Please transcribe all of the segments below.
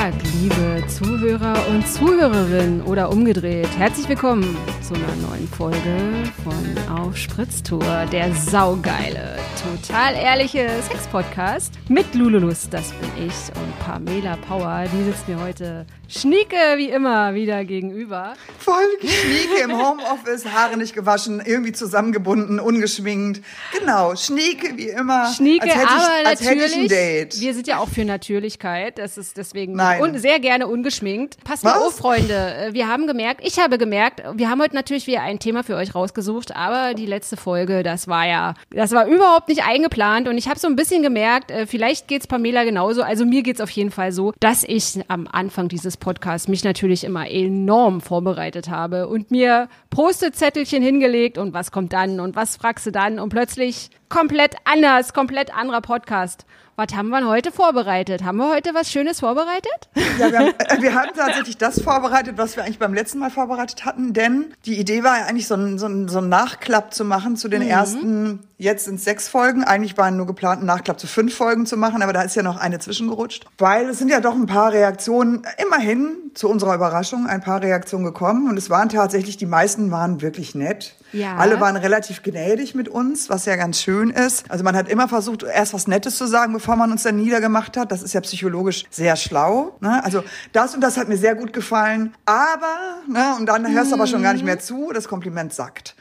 Tag, liebe Zuhörer und Zuhörerinnen oder umgedreht. Herzlich willkommen zu einer neuen Folge von Auf Spritztour, der saugeile, total ehrliche Sex-Podcast mit Lululus, das bin ich, und Pamela Power, die sitzt mir heute Schnieke wie immer wieder gegenüber. Voll Schnieke im Homeoffice, Haare nicht gewaschen, irgendwie zusammengebunden, ungeschminkt. Genau, Schnieke wie immer. Schnieke, als hätte ich, aber als hätte ich ein natürlich, Date. wir sind ja auch für Natürlichkeit, das ist deswegen Nein. und sehr gerne ungeschminkt. Passt mal auf, Freunde, äh, wir haben gemerkt, ich habe gemerkt, wir haben heute natürlich wieder ein Thema für euch rausgesucht, aber die letzte Folge, das war ja, das war überhaupt nicht eingeplant und ich habe so ein bisschen gemerkt, äh, vielleicht geht's Pamela genauso, also mir geht's auf jeden Fall so, dass ich am Anfang dieses Podcasts mich natürlich immer enorm vorbereitet habe und mir Post-it-Zettelchen hingelegt und was kommt dann und was fragst du dann? Und plötzlich komplett anders, komplett anderer Podcast. Was haben wir heute vorbereitet? Haben wir heute was Schönes vorbereitet? Ja, wir, haben, äh, wir hatten tatsächlich das vorbereitet, was wir eigentlich beim letzten Mal vorbereitet hatten, denn die Idee war ja eigentlich so ein, so ein, so ein Nachklapp zu machen zu Mhm. den ersten, jetzt sind sechs Folgen, eigentlich waren nur geplant, einen Nachklapp zu fünf Folgen zu machen, aber da ist ja noch eine zwischengerutscht, weil es sind ja doch ein paar Reaktionen, immerhin zu unserer Überraschung, ein paar Reaktionen gekommen und es waren tatsächlich, die meisten waren wirklich nett. Ja. Alle waren relativ gnädig mit uns, was ja ganz schön ist. Also man hat immer versucht, erst was Nettes zu sagen, bevor man uns dann niedergemacht hat. Das ist ja psychologisch sehr schlau. Ne? Also das und das hat mir sehr gut gefallen. Aber, ne, und dann hörst du aber schon gar nicht mehr zu, das Kompliment sackt.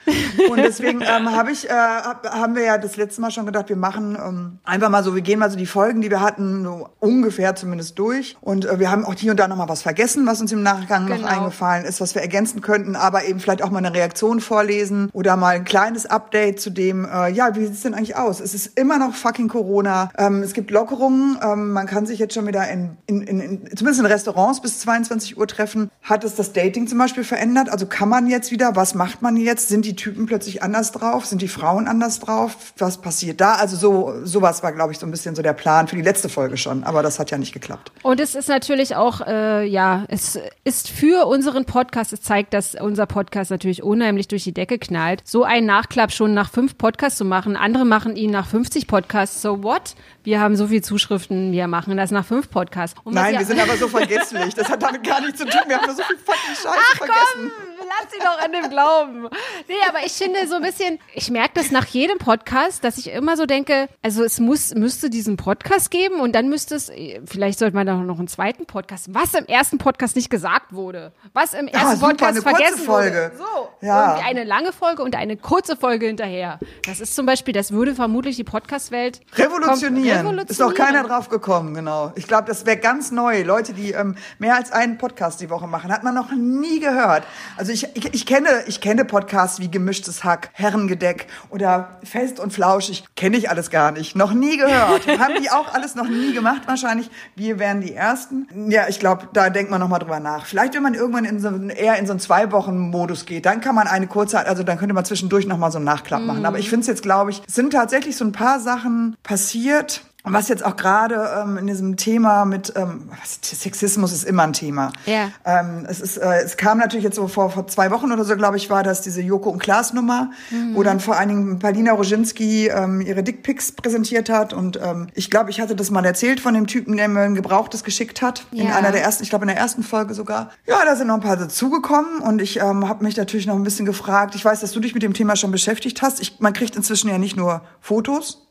Und deswegen ähm, habe ich, äh, hab, haben wir ja das letzte Mal schon gedacht, wir machen ähm, einfach mal so, wir gehen mal so die Folgen, die wir hatten, so ungefähr zumindest durch. Und äh, wir haben auch hier und da noch mal was vergessen, was uns im Nachgang Genau. noch eingefallen ist, was wir ergänzen könnten, aber eben vielleicht auch mal eine Reaktion vorlesen oder mal ein kleines Update zu dem, äh, ja, wie sieht's denn eigentlich aus? Es ist immer noch fucking Corona. Ähm, es gibt Lockerungen. Ähm, man kann sich jetzt schon wieder in, in, in, in, zumindest in Restaurants bis 22 Uhr treffen. Hat es das Dating zum Beispiel verändert? Also kann man jetzt wieder? Was macht man jetzt? Sind die Typen plötzlich anders drauf? Sind die Frauen anders drauf? Was passiert da? Also so, sowas war, glaube ich, so ein bisschen so der Plan für die letzte Folge schon. Aber das hat ja nicht geklappt. Und es ist natürlich auch, äh, ja, es ist für unseren Podcast, es zeigt, dass unser Podcast natürlich unheimlich durch die Decke knallt. So einen Nachklapp schon nach fünf Podcasts zu machen, andere machen ihn nach 50 Podcasts, so what? Wir haben so viel Zuschriften, wir machen das nach fünf Podcasts. Nein, wir sind aber so vergesslich. Das hat damit gar nichts zu tun. Wir haben nur so viel fucking Scheiße Ach vergessen. komm, lass sie doch an dem glauben. Nee, aber ich finde so ein bisschen, ich merke das nach jedem Podcast, dass ich immer so denke, also es muss, müsste diesen Podcast geben und dann müsste es, vielleicht sollte man da noch einen zweiten Podcast, was im ersten Podcast nicht gesagt wurde, was im ersten Ah, super, Podcast eine kurze vergessen Folge. wurde. So, Ja. irgendwie eine lange Folge und eine kurze Folge hinterher. Das ist zum Beispiel, das würde vermutlich die Podcast-Welt Revolutionieren. kom- Ist noch keiner drauf gekommen, genau. Ich glaube, das wäre ganz neu. Leute, die ähm, mehr als einen Podcast die Woche machen, hat man noch nie gehört. Also ich, ich, ich kenne ich kenne Podcasts wie Gemischtes Hack, Herrengedeck oder Fest und Flauschig. Kenne ich alles gar nicht. Noch nie gehört. Haben die auch alles noch nie gemacht wahrscheinlich. Wir wären die Ersten. Ja, ich glaube, da denkt man noch mal drüber nach. Vielleicht, wenn man irgendwann in so, eher in so einen Zwei-Wochen-Modus geht, dann kann man eine kurze, also dann könnte man zwischendurch noch mal so einen Nachklapp machen. Aber ich finde es jetzt, glaube ich, sind tatsächlich so ein paar Sachen passiert, was jetzt auch gerade ähm, in diesem Thema mit ähm, Sexismus ist immer ein Thema. Ja. Ähm, es ist, äh, es kam natürlich jetzt so vor, vor zwei Wochen oder so, glaube ich, war das diese Joko und Klaas Nummer, wo dann vor allen Dingen Paulina Roginski ähm, ihre Dickpics präsentiert hat und ähm, ich glaube, ich hatte das mal erzählt von dem Typen, der mir ein gebrauchtes geschickt hat in Ja. einer der ersten, ich glaube in der ersten Folge sogar. Ja, da sind noch ein paar dazugekommen und ich ähm, habe mich natürlich noch ein bisschen gefragt. Ich weiß, dass du dich mit dem Thema schon beschäftigt hast. Ich, man kriegt inzwischen ja nicht nur Fotos.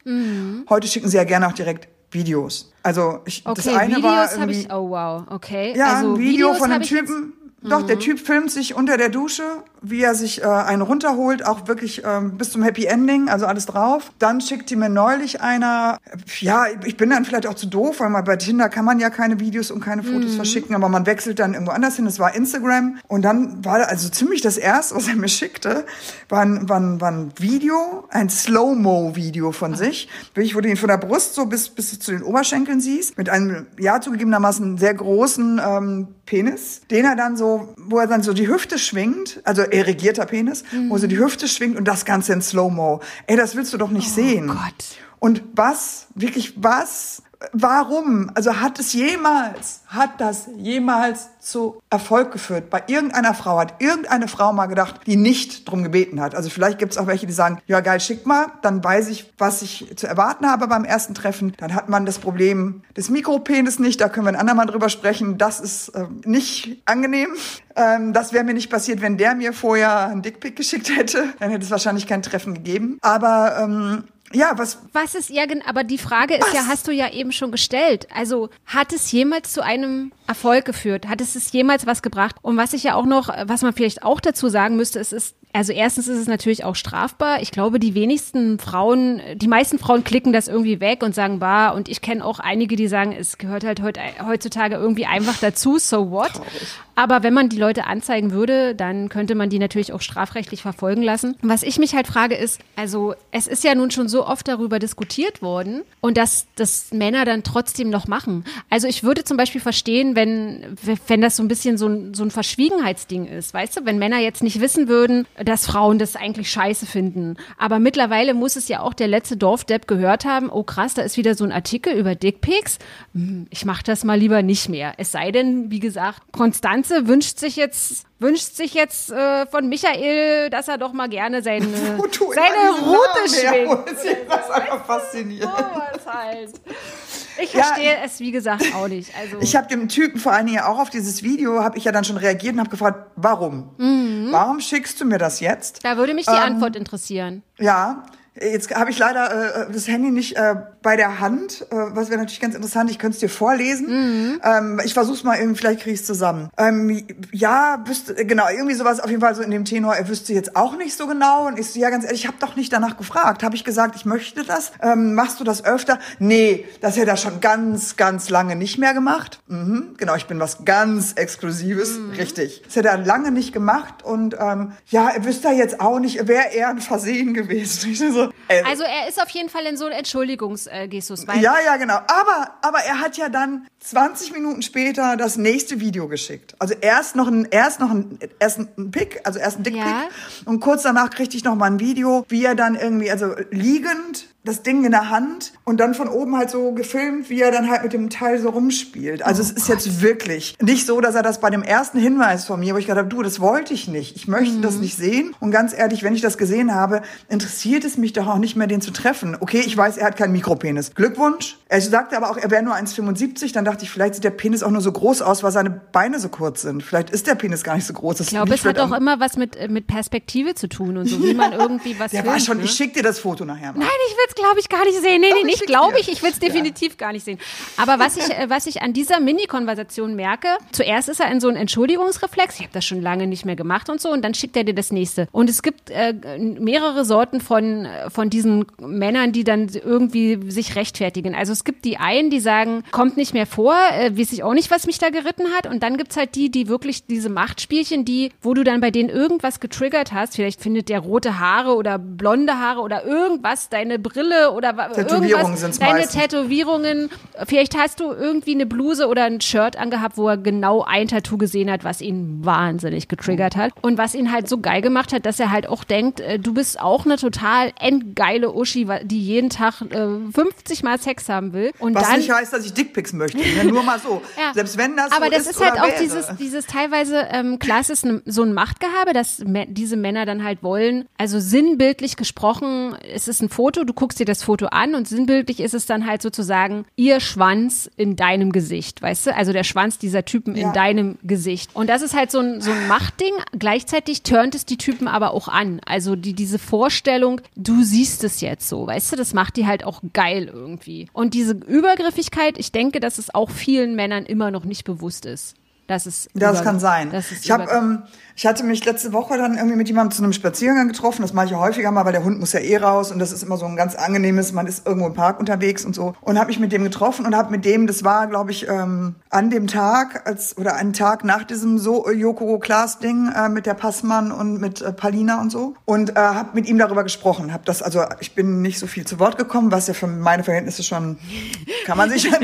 Heute schicken sie ja gerne auch direkt Videos. Also ich, Okay, das eine war Videos habe irgendwie ich, oh wow, okay. ja, also ein Video Videos von einem Typen. Doch, der Typ filmt sich unter der Dusche, wie er sich äh, einen runterholt, auch wirklich ähm, bis zum Happy Ending, also alles drauf. Dann schickte mir neulich einer, ja, ich bin dann vielleicht auch zu doof, weil man bei Tinder kann man ja keine Videos und keine Fotos verschicken, aber man wechselt dann irgendwo anders hin. Das war Instagram. Und dann war also ziemlich das erste, was er mir schickte, war ein, war ein, war ein Video, ein Slow-Mo-Video von sich, wirklich, wo du ihn von der Brust so bis, bis zu den Oberschenkeln siehst, mit einem, ja, zugegebenermaßen sehr großen ähm, Penis, den er dann so, wo er dann so die Hüfte schwingt, also erregierter Penis, wo so die Hüfte schwingt und das Ganze in Slow-Mo. Ey, das willst du doch nicht sehen. Gott. Und was, wirklich was warum? Also hat es jemals, hat das jemals zu Erfolg geführt? Bei irgendeiner Frau hat irgendeine Frau mal gedacht, die nicht drum gebeten hat. Also vielleicht gibt es auch welche, die sagen, ja geil, schick mal, dann weiß ich, was ich zu erwarten habe beim ersten Treffen. Dann hat man das Problem des Mikropenis nicht, da können wir ein andermal drüber sprechen. Das ist äh, nicht angenehm. Ähm, das wäre mir nicht passiert, wenn der mir vorher einen Dickpick geschickt hätte. Dann hätte es wahrscheinlich kein Treffen gegeben. Aber ähm, ja, was. Was ist ja, aber die Frage ist was? ja, hast du ja eben schon gestellt. Also, hat es jemals zu einem Erfolg geführt? Hat es es jemals was gebracht? Und was ich ja auch noch, was man vielleicht auch dazu sagen müsste, es ist also erstens ist es natürlich auch strafbar. Ich glaube, die wenigsten Frauen, die meisten Frauen klicken das irgendwie weg und sagen, bah, und ich kenne auch einige, die sagen, es gehört halt heutzutage irgendwie einfach dazu, so what? Aber wenn man die Leute anzeigen würde, dann könnte man die natürlich auch strafrechtlich verfolgen lassen. Was ich mich halt frage ist, also es ist ja nun schon so oft darüber diskutiert worden und dass das Männer dann trotzdem noch machen. Also ich würde zum Beispiel verstehen, wenn, wenn das so ein bisschen so ein, so ein Verschwiegenheitsding ist, weißt du, wenn Männer jetzt nicht wissen würden, dass Frauen das eigentlich scheiße finden. Aber mittlerweile muss es ja auch der letzte Dorfdepp gehört haben, oh krass, da ist wieder so ein Artikel über Dickpics. Hm, ich mach das mal lieber nicht mehr. Es sei denn, wie gesagt, Konstanze wünscht sich jetzt wünscht sich jetzt äh, von Michael, dass er doch mal gerne seine, seine Route schwingt. Das ist einfach faszinierend. So halt. Ich verstehe ja, es, wie gesagt, auch nicht. Also ich habe dem Typen vor allen Dingen auch auf dieses Video, habe ich ja dann schon reagiert und habe gefragt, warum? Mhm. Warum schickst du mir das jetzt? Da würde mich die ähm, Antwort interessieren. Ja, Jetzt habe ich leider äh, das Handy nicht äh, bei der Hand, äh, was wäre natürlich ganz interessant. Ich könnte es dir vorlesen. Mhm. Ähm, ich versuch's mal irgendwie, vielleicht kriege ich zusammen. Ähm, ja, wüsste, genau, irgendwie sowas auf jeden Fall so in dem Tenor, er wüsste jetzt auch nicht so genau. Und ich so, ja, ganz ehrlich, ich habe doch nicht danach gefragt. Habe ich gesagt, ich möchte das? Ähm, machst du das öfter? Nee, das hätte er schon ganz, ganz lange nicht mehr gemacht. Mhm, genau, ich bin was ganz Exklusives, mhm. richtig. Das hätte er lange nicht gemacht. Und ähm, ja, er wüsste jetzt auch nicht, wäre eher ein Versehen gewesen. Ich so, äh, also er ist auf jeden Fall in so einem Entschuldigungsgestus. Äh, ja, ja, genau. Aber, aber er hat ja dann 20 Minuten später das nächste Video geschickt. Also erst noch ein, erst noch ein, erst ein Pick, also erst ein Dickpick. Ja. Und kurz danach kriegte ich noch mal ein Video, wie er dann irgendwie, also liegend das Ding in der Hand und dann von oben halt so gefilmt, wie er dann halt mit dem Teil so rumspielt. Also oh es ist Gott. jetzt wirklich nicht so, dass er das bei dem ersten Hinweis von mir, wo ich gedacht habe, du, das wollte ich nicht. Ich möchte mhm. das nicht sehen. Und ganz ehrlich, wenn ich das gesehen habe, interessiert es mich doch auch nicht mehr, den zu treffen. Okay, ich weiß, er hat keinen Mikropenis. Glückwunsch. Er sagte aber auch, er wäre nur 1,75. Dann dachte ich, vielleicht sieht der Penis auch nur so groß aus, weil seine Beine so kurz sind. Vielleicht ist der Penis gar nicht so groß. Das ich glaube, es hat auch immer was mit, äh, mit Perspektive zu tun und so, wie man irgendwie was Der filmt, war schon, ne? ich schick dir das Foto nachher mal. Nein, ich will es, glaube ich, gar nicht sehen. Nee, nee, nicht glaube ich, ich will es definitiv ja. gar nicht sehen. Aber was ich, äh, was ich an dieser Mini-Konversation merke, zuerst ist er in so einem Entschuldigungsreflex, ich habe das schon lange nicht mehr gemacht und so, und dann schickt er dir das nächste. Und es gibt äh, mehrere Sorten von, von diesen Männern, die dann irgendwie sich rechtfertigen. Also es gibt die einen, die sagen, kommt nicht mehr vor, äh, weiß ich auch nicht, was mich da geritten hat. Und dann gibt's halt die, die wirklich diese Machtspielchen, die, wo du dann bei denen irgendwas getriggert hast, vielleicht findet der rote Haare oder blonde Haare oder irgendwas, deine Brille oder Tätowierungen irgendwas, deine meistens. Tätowierungen. Vielleicht hast du irgendwie eine Bluse oder ein Shirt angehabt, wo er genau ein Tattoo gesehen hat, was ihn wahnsinnig getriggert hat. Und was ihn halt so geil gemacht hat, dass er halt auch denkt, äh, du bist auch eine total endgeile Uschi, die jeden Tag äh, 50 Mal Sex haben will. Und was dann, nicht heißt, dass ich Dickpics möchte. Ja, nur mal so. ja. Selbst wenn das Aber so das ist, ist halt auch wäre. dieses, dieses teilweise, ähm, klar, es ist ne, so ein Machtgehabe, dass diese Männer dann halt wollen, also sinnbildlich gesprochen, es ist ein Foto, du guckst dir das Foto an und sinnbildlich ist es dann halt sozusagen ihr Schwanz in deinem Gesicht, weißt du? Also der Schwanz dieser Typen ja. in deinem Gesicht. Und das ist halt so ein, so ein Machtding. Gleichzeitig turnt es die Typen aber auch an. Also die, diese Vorstellung, du siehst es jetzt so, weißt du? Das macht die halt auch geil irgendwie. Und diese Übergriffigkeit, ich denke, dass es auch vielen Männern immer noch nicht bewusst ist. Das ist das kann sein. Das ich habe ähm, ich hatte mich letzte Woche dann irgendwie mit jemandem zu einem Spaziergang getroffen. Das mache ich ja häufiger mal, weil der Hund muss ja eh raus und das ist immer so ein ganz angenehmes, man ist irgendwo im Park unterwegs und so. Und habe mich mit dem getroffen und habe mit dem, das war, glaube ich, ähm, an dem Tag, als oder einen Tag nach diesem so Yoko Klaas Ding äh, mit der Passmann und mit äh, Palina und so. Und äh, habe mit ihm darüber gesprochen. Hab das, also ich bin nicht so viel zu Wort gekommen, was ja für meine Verhältnisse schon, kann man sich schon,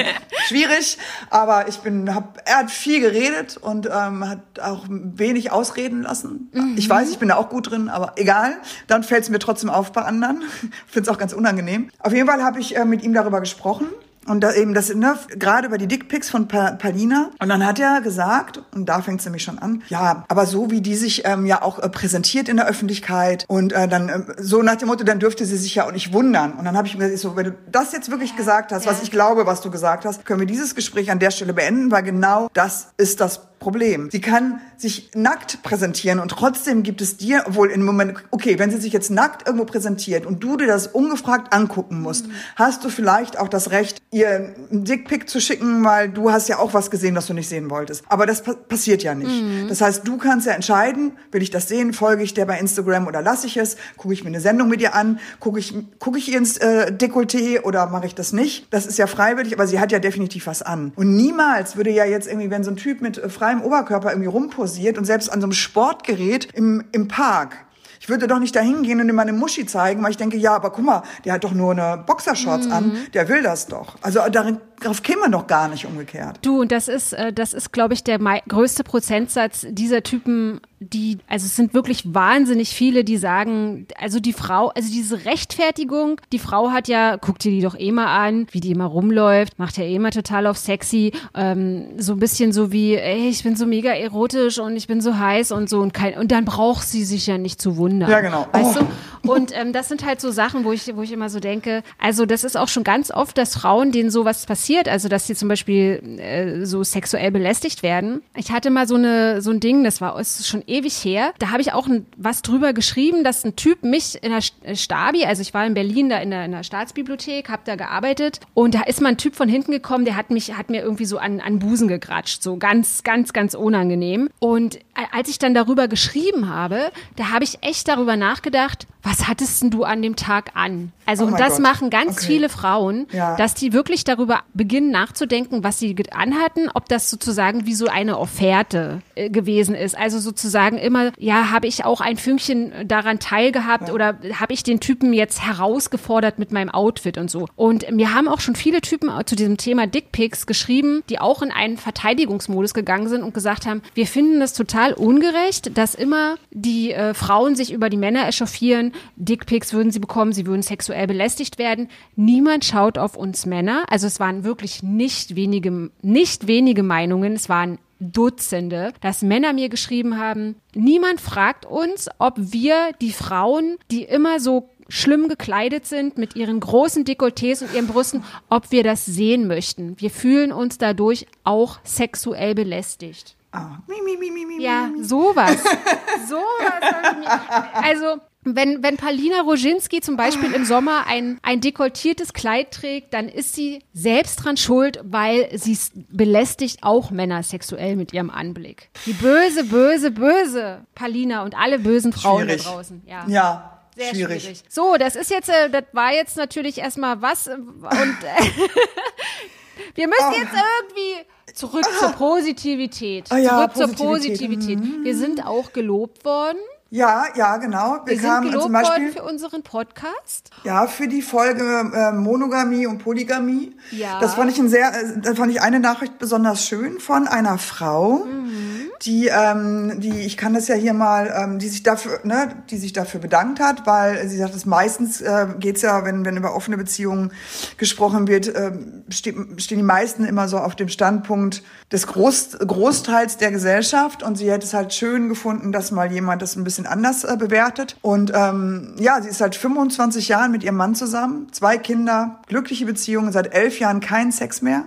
schwierig. Aber ich bin, hab, er hat viel geredet und ähm, hat auch wenig Ausreden reden lassen. Mhm. Ich weiß, ich bin da auch gut drin, aber egal. Dann fällt es mir trotzdem auf bei anderen. Finde es auch ganz unangenehm. Auf jeden Fall habe ich äh, mit ihm darüber gesprochen Und da eben das, ne, gerade über die Dickpics von pa Palina. Und dann hat er gesagt, und da fängt es nämlich schon an, ja, aber so wie die sich ähm, ja auch äh, präsentiert in der Öffentlichkeit und äh, dann äh, so nach dem Motto, dann dürfte sie sich ja auch nicht wundern. Und dann habe ich mir gesagt, so, wenn du das jetzt wirklich gesagt hast, was ich glaube, was du gesagt hast, können wir dieses Gespräch an der Stelle beenden, weil genau das ist das Problem. Sie kann sich nackt präsentieren und trotzdem gibt es dir, obwohl im Moment, okay, wenn sie sich jetzt nackt irgendwo präsentiert und du dir das ungefragt angucken musst, mhm. hast du vielleicht auch das Recht, ihr einen Dickpick zu schicken, weil du hast ja auch was gesehen, das du nicht sehen wolltest. Aber das pa passiert ja nicht. Mhm. Das heißt, du kannst ja entscheiden, will ich das sehen, folge ich der bei Instagram oder lasse ich es, gucke ich mir eine Sendung mit ihr an, gucke ich, gucke ich ihr ins äh, Dekolleté oder mache ich das nicht. Das ist ja freiwillig, aber sie hat ja definitiv was an. Und niemals würde ja jetzt irgendwie, wenn so ein Typ mit äh, freiem Oberkörper irgendwie rumposiert und selbst an so einem Sportgerät im, im Park. Ich würde doch nicht dahin gehen und ihm meine Muschi zeigen, weil ich denke, ja, aber guck mal, der hat doch nur eine Boxershorts mhm. an, der will das doch. Also darin darauf käme man doch gar nicht umgekehrt. Du, und das ist, äh, das ist, glaube ich, der größte Prozentsatz dieser Typen, die, also es sind wirklich wahnsinnig viele, die sagen, also die Frau, also diese Rechtfertigung, die Frau hat ja, guck dir die doch eh mal an, wie die immer rumläuft, macht ja eh mal total auf sexy, ähm, so ein bisschen so wie, ey, ich bin so mega erotisch und ich bin so heiß und so und kein, und dann braucht sie sich ja nicht zu wundern. Ja, genau. Weißt oh. du? Und ähm, das sind halt so Sachen, wo ich, wo ich immer so denke, also das ist auch schon ganz oft, dass Frauen, denen sowas passiert, also dass sie zum Beispiel äh, so sexuell belästigt werden. Ich hatte mal so eine so ein Ding, das war ist schon ewig her. Da habe ich auch ein, was drüber geschrieben, dass ein Typ mich in der äh, Stabi, also ich war in Berlin da in der, in der Staatsbibliothek, habe da gearbeitet und da ist mal ein Typ von hinten gekommen, der hat mich hat mir irgendwie so an an Busen gegratscht, so ganz ganz ganz unangenehm. Und als ich dann darüber geschrieben habe, da habe ich echt darüber nachgedacht, was hattest denn du an dem Tag an? Also, oh und das Gott. machen ganz okay. viele Frauen, ja. dass die wirklich darüber beginnen nachzudenken, was sie anhatten, ob das sozusagen wie so eine Offerte äh, gewesen ist. Also sozusagen immer, ja, habe ich auch ein Fünkchen daran teilgehabt ja. oder habe ich den Typen jetzt herausgefordert mit meinem Outfit und so. Und mir haben auch schon viele Typen zu diesem Thema Dickpics geschrieben, die auch in einen Verteidigungsmodus gegangen sind und gesagt haben, wir finden das total ungerecht, dass immer die äh, Frauen sich über die Männer echauffieren, Dickpics würden sie bekommen, sie würden sexuell belästigt werden. Niemand schaut auf uns Männer. Also es waren wirklich nicht wenige, nicht wenige Meinungen, es waren Dutzende, dass Männer mir geschrieben haben, niemand fragt uns, ob wir die Frauen, die immer so schlimm gekleidet sind mit ihren großen Dekolletés und ihren Brüsten, ob wir das sehen möchten. Wir fühlen uns dadurch auch sexuell belästigt. Ah. Mi, mi, mi, mi, ja, sowas. sowas. Also wenn, wenn Palina Roginski zum Beispiel im Sommer ein, ein dekoltiertes Kleid trägt, dann ist sie selbst dran schuld, weil sie belästigt auch Männer sexuell mit ihrem Anblick. Die böse, böse, böse Palina und alle bösen Frauen schwierig. da draußen. Ja. ja. Sehr schwierig. schwierig. So, das ist jetzt, äh, das war jetzt natürlich erstmal was äh, und äh, wir müssen oh. jetzt irgendwie zurück zur Positivität. Oh ja, zurück Positivität. zur Positivität. Wir sind auch gelobt worden. Ja, ja, genau. Wir, Wir sind gelobt zum Beispiel, für unseren Podcast. Ja, für die Folge äh, Monogamie und Polygamie. Ja. Das fand ich ein sehr, äh, da fand ich eine Nachricht besonders schön von einer Frau. Mhm die, ähm, die, ich kann das ja hier mal, ähm, die sich dafür, ne, die sich dafür bedankt hat, weil sie sagt, dass meistens äh, geht's ja, wenn, wenn über offene Beziehungen gesprochen wird, äh, steht, stehen die meisten immer so auf dem Standpunkt des Groß, Großteils der Gesellschaft und sie hätte es halt schön gefunden, dass mal jemand das ein bisschen anders äh, bewertet. Und ähm, ja, sie ist seit 25 Jahren mit ihrem Mann zusammen, zwei Kinder, glückliche Beziehungen, seit elf Jahren keinen Sex mehr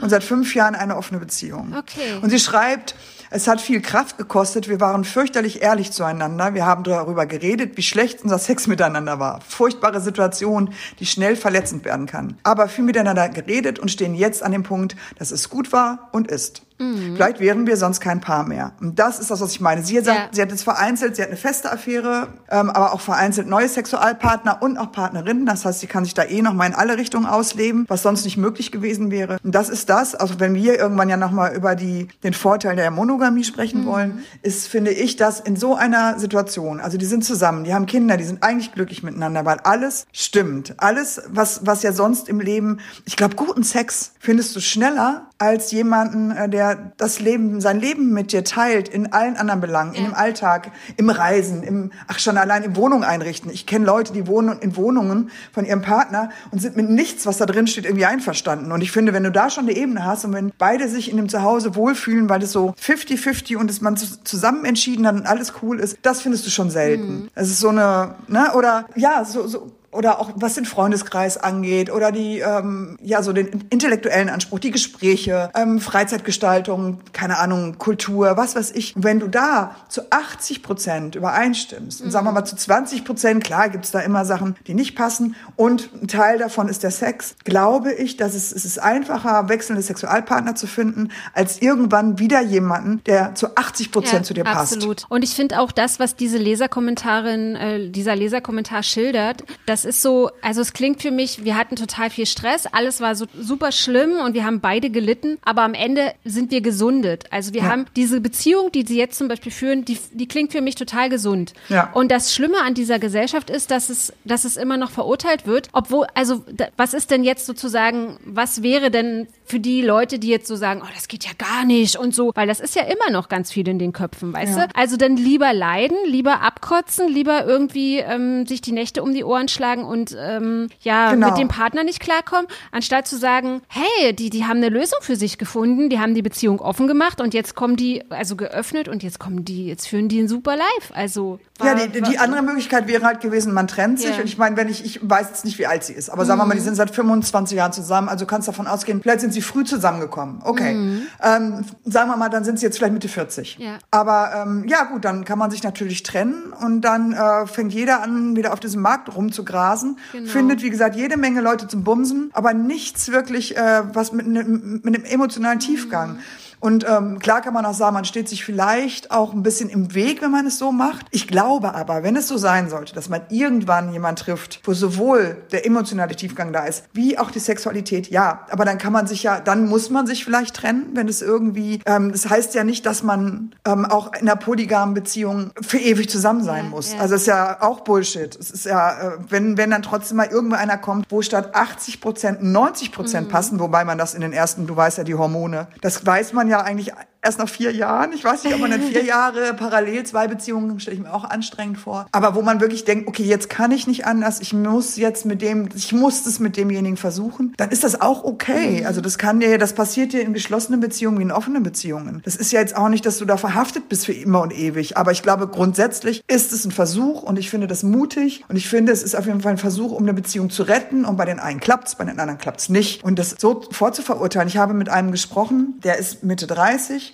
und seit fünf Jahren eine offene Beziehung. Okay. Und sie schreibt, es hat viel Kraft gekostet. Wir waren fürchterlich ehrlich zueinander. Wir haben darüber geredet, wie schlecht unser Sex miteinander war. Furchtbare Situation, die schnell verletzend werden kann. Aber viel miteinander geredet und stehen jetzt an dem Punkt, dass es gut war und ist. Mhm. Vielleicht wären wir sonst kein Paar mehr. Und das ist das, was ich meine. Sie hat, ja. sie hat jetzt vereinzelt, sie hat eine feste Affäre, ähm, aber auch vereinzelt neue Sexualpartner und auch Partnerinnen. Das heißt, sie kann sich da eh noch mal in alle Richtungen ausleben, was sonst nicht möglich gewesen wäre. Und das ist das, also wenn wir irgendwann ja noch mal über die, den Vorteil der Monogamie sprechen mhm. wollen, ist, finde ich, das in so einer Situation, also die sind zusammen, die haben Kinder, die sind eigentlich glücklich miteinander, weil alles stimmt. Alles, was, was ja sonst im Leben, ich glaube, guten Sex findest du schneller als jemanden, äh, der der das Leben, sein Leben mit dir teilt in allen anderen Belangen, ja. im Alltag, im Reisen, im, ach schon allein im Wohnung einrichten. Ich kenne Leute, die wohnen in Wohnungen von ihrem Partner und sind mit nichts, was da drin steht, irgendwie einverstanden. Und ich finde, wenn du da schon eine Ebene hast und wenn beide sich in dem Zuhause wohlfühlen, weil es so 50-50 und es man zusammen entschieden hat und alles cool ist, das findest du schon selten. Mhm. Es ist so eine, ne, oder ja, so, so oder auch was den Freundeskreis angeht oder die ähm, ja so den intellektuellen Anspruch, die Gespräche, ähm, Freizeitgestaltung, keine Ahnung, Kultur, was weiß ich. wenn du da zu 80 Prozent übereinstimmst und sagen wir mal zu 20 Prozent, klar gibt's da immer Sachen, die nicht passen und ein Teil davon ist der Sex, glaube ich, dass es, es ist einfacher, wechselnde Sexualpartner zu finden, als irgendwann wieder jemanden, der zu 80 Prozent ja, zu dir passt. Absolut. Und ich finde auch das, was diese Leserkommentarin, äh, dieser Leserkommentar schildert, dass ist so, also es klingt für mich, wir hatten total viel Stress, alles war so super schlimm und wir haben beide gelitten, aber am Ende sind wir gesundet. Also wir ja. haben diese Beziehung, die sie jetzt zum Beispiel führen, die, die klingt für mich total gesund. Ja. Und das Schlimme an dieser Gesellschaft ist, dass es, dass es immer noch verurteilt wird, obwohl, also was ist denn jetzt sozusagen, was wäre denn für die Leute, die jetzt so sagen, oh, das geht ja gar nicht und so, weil das ist ja immer noch ganz viel in den Köpfen, weißt ja. du? Also dann lieber leiden, lieber abkotzen, lieber irgendwie ähm, sich die Nächte um die Ohren schlagen und ähm, ja genau. mit dem Partner nicht klarkommen, anstatt zu sagen, hey, die, die haben eine Lösung für sich gefunden, die haben die Beziehung offen gemacht und jetzt kommen die, also geöffnet und jetzt kommen die, jetzt führen die ein super Life. Also war, ja, die, die andere Möglichkeit wäre halt gewesen, man trennt sich. Ja. Und ich meine, wenn ich, ich weiß jetzt nicht, wie alt sie ist, aber mhm. sagen wir mal, die mhm. sind seit 25 Jahren zusammen, also kannst davon ausgehen, vielleicht sind sie früh zusammengekommen. Okay. Mhm. Ähm, sagen wir mal, dann sind sie jetzt vielleicht Mitte 40. Ja. Aber ähm, ja gut, dann kann man sich natürlich trennen und dann äh, fängt jeder an, wieder auf diesem Markt rumzugrasen. Genau. Findet, wie gesagt, jede Menge Leute zum Bumsen, aber nichts wirklich, äh, was mit, ne, mit einem emotionalen Tiefgang. Mhm. Und ähm, klar kann man auch sagen, man steht sich vielleicht auch ein bisschen im Weg, wenn man es so macht. Ich glaube aber, wenn es so sein sollte, dass man irgendwann jemand trifft, wo sowohl der emotionale Tiefgang da ist, wie auch die Sexualität, ja. Aber dann kann man sich ja, dann muss man sich vielleicht trennen, wenn es irgendwie, ähm, das heißt ja nicht, dass man ähm, auch in einer polygamen Beziehung für ewig zusammen sein ja, muss. Ja. Also es ist ja auch Bullshit. Es ist ja, äh, wenn, wenn dann trotzdem mal irgendwo einer kommt, wo statt 80 Prozent 90 Prozent mhm. passen, wobei man das in den ersten, du weißt ja, die Hormone, das weiß man ja ja eigentlich erst nach vier Jahren. Ich weiß nicht, ob man dann vier Jahre parallel zwei Beziehungen, stelle ich mir auch anstrengend vor. Aber wo man wirklich denkt, okay, jetzt kann ich nicht anders, ich muss jetzt mit dem, ich muss es mit demjenigen versuchen, dann ist das auch okay. Mhm. Also das kann dir, das passiert dir in geschlossenen Beziehungen wie in offenen Beziehungen. Das ist ja jetzt auch nicht, dass du da verhaftet bist für immer und ewig. Aber ich glaube, grundsätzlich ist es ein Versuch und ich finde das mutig und ich finde, es ist auf jeden Fall ein Versuch, um eine Beziehung zu retten und bei den einen klappt's, bei den anderen klappt's nicht. Und das so vorzuverurteilen. Ich habe mit einem gesprochen, der ist Mitte 30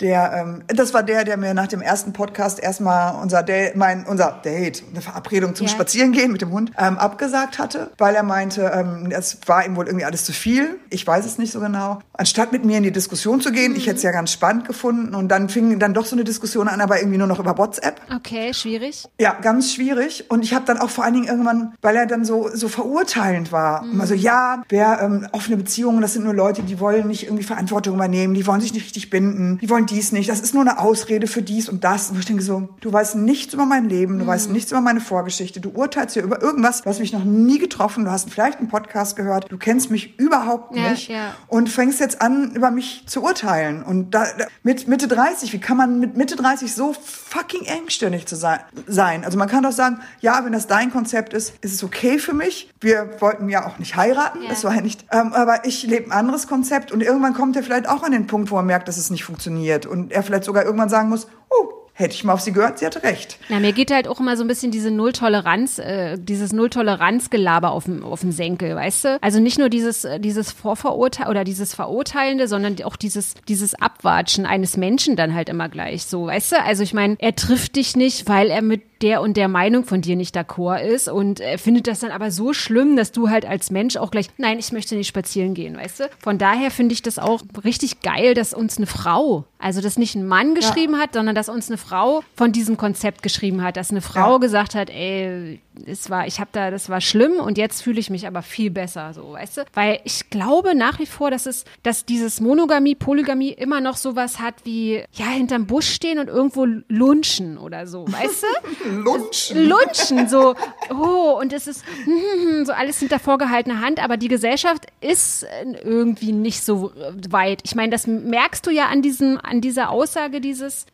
der, ähm, das war der, der mir nach dem ersten Podcast erstmal unser Date, mein, unser Date, eine Verabredung zum ja. Spazierengehen mit dem Hund, ähm, abgesagt hatte, weil er meinte, ähm, es war ihm wohl irgendwie alles zu viel. Ich weiß es nicht so genau. Anstatt mit mir in die Diskussion zu gehen, mhm. ich hätte es ja ganz spannend gefunden und dann fing dann doch so eine Diskussion an, aber irgendwie nur noch über WhatsApp. Okay, schwierig. Ja, ganz schwierig. Und ich habe dann auch vor allen Dingen irgendwann, weil er dann so, so verurteilend war, mhm. also ja, wer ähm, offene Beziehungen, das sind nur Leute, die wollen nicht irgendwie Verantwortung übernehmen, die wollen sich nicht richtig binden, die wollen dies nicht, das ist nur eine Ausrede für dies und das. Und ich denke so, du weißt nichts über mein Leben, du mhm. weißt nichts über meine Vorgeschichte, du urteilst hier über irgendwas, du hast mich noch nie getroffen, du hast vielleicht einen Podcast gehört, du kennst mich überhaupt nicht ja, ja. und fängst jetzt an, über mich zu urteilen. Und da, mit Mitte 30, wie kann man mit Mitte 30 so fucking engstirnig zu sein? Also man kann doch sagen, ja, wenn das dein Konzept ist, ist es okay für mich. Wir wollten ja auch nicht heiraten, ja. das war ja nicht, ähm, aber ich lebe ein anderes Konzept und irgendwann kommt er vielleicht auch an den Punkt, wo er merkt, dass es nicht funktioniert wird und er vielleicht sogar irgendwann sagen muss, oh, hätte ich mal auf sie gehört, sie hatte recht. Na, mir geht halt auch immer so ein bisschen diese Nulltoleranz, äh, dieses Nulltoleranzgelaber auf dem, auf dem Senkel, weißt du? Also nicht nur dieses, äh, dieses Vorverurteil oder dieses Verurteilende, sondern auch dieses, dieses Abwatschen eines Menschen dann halt immer gleich so, weißt du? Also ich meine, er trifft dich nicht, weil er mit der und der Meinung von dir nicht d'accord ist und er findet das dann aber so schlimm, dass du halt als Mensch auch gleich, nein, ich möchte nicht spazieren gehen, weißt du? Von daher finde ich das auch richtig geil, dass uns eine Frau, also dass nicht ein Mann geschrieben ja. hat, sondern dass uns eine Frau von diesem Konzept geschrieben hat, dass eine Frau Ja. gesagt hat, ey, es war, ich habe da, das war schlimm und jetzt fühle ich mich aber viel besser, so, weißt du? Weil ich glaube nach wie vor, dass es, dass dieses Monogamie, Polygamie immer noch sowas hat wie, ja, hinterm Busch stehen und irgendwo lunchen oder so, weißt du? Lunchen. Lunchen, so, oh, und es ist so alles hinter vorgehaltener Hand, aber die Gesellschaft ist äh, irgendwie nicht so weit. Ich meine, das merkst du ja an diesem, an dieser Aussage dieses